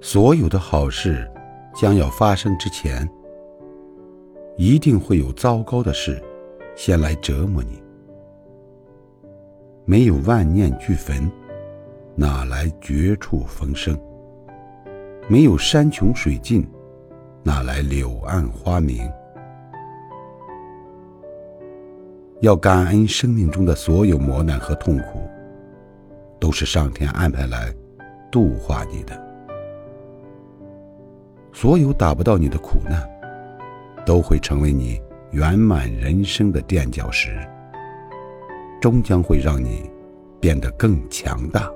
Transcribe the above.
所有的好事将要发生之前，一定会有糟糕的事先来折磨你。没有万念俱焚，哪来绝处逢生？没有山穷水尽，哪来柳暗花明？要感恩生命中的所有磨难和痛苦，都是上天安排来度化你的。所有打不到你的苦难，都会成为你圆满人生的垫脚石，终将会让你变得更强大。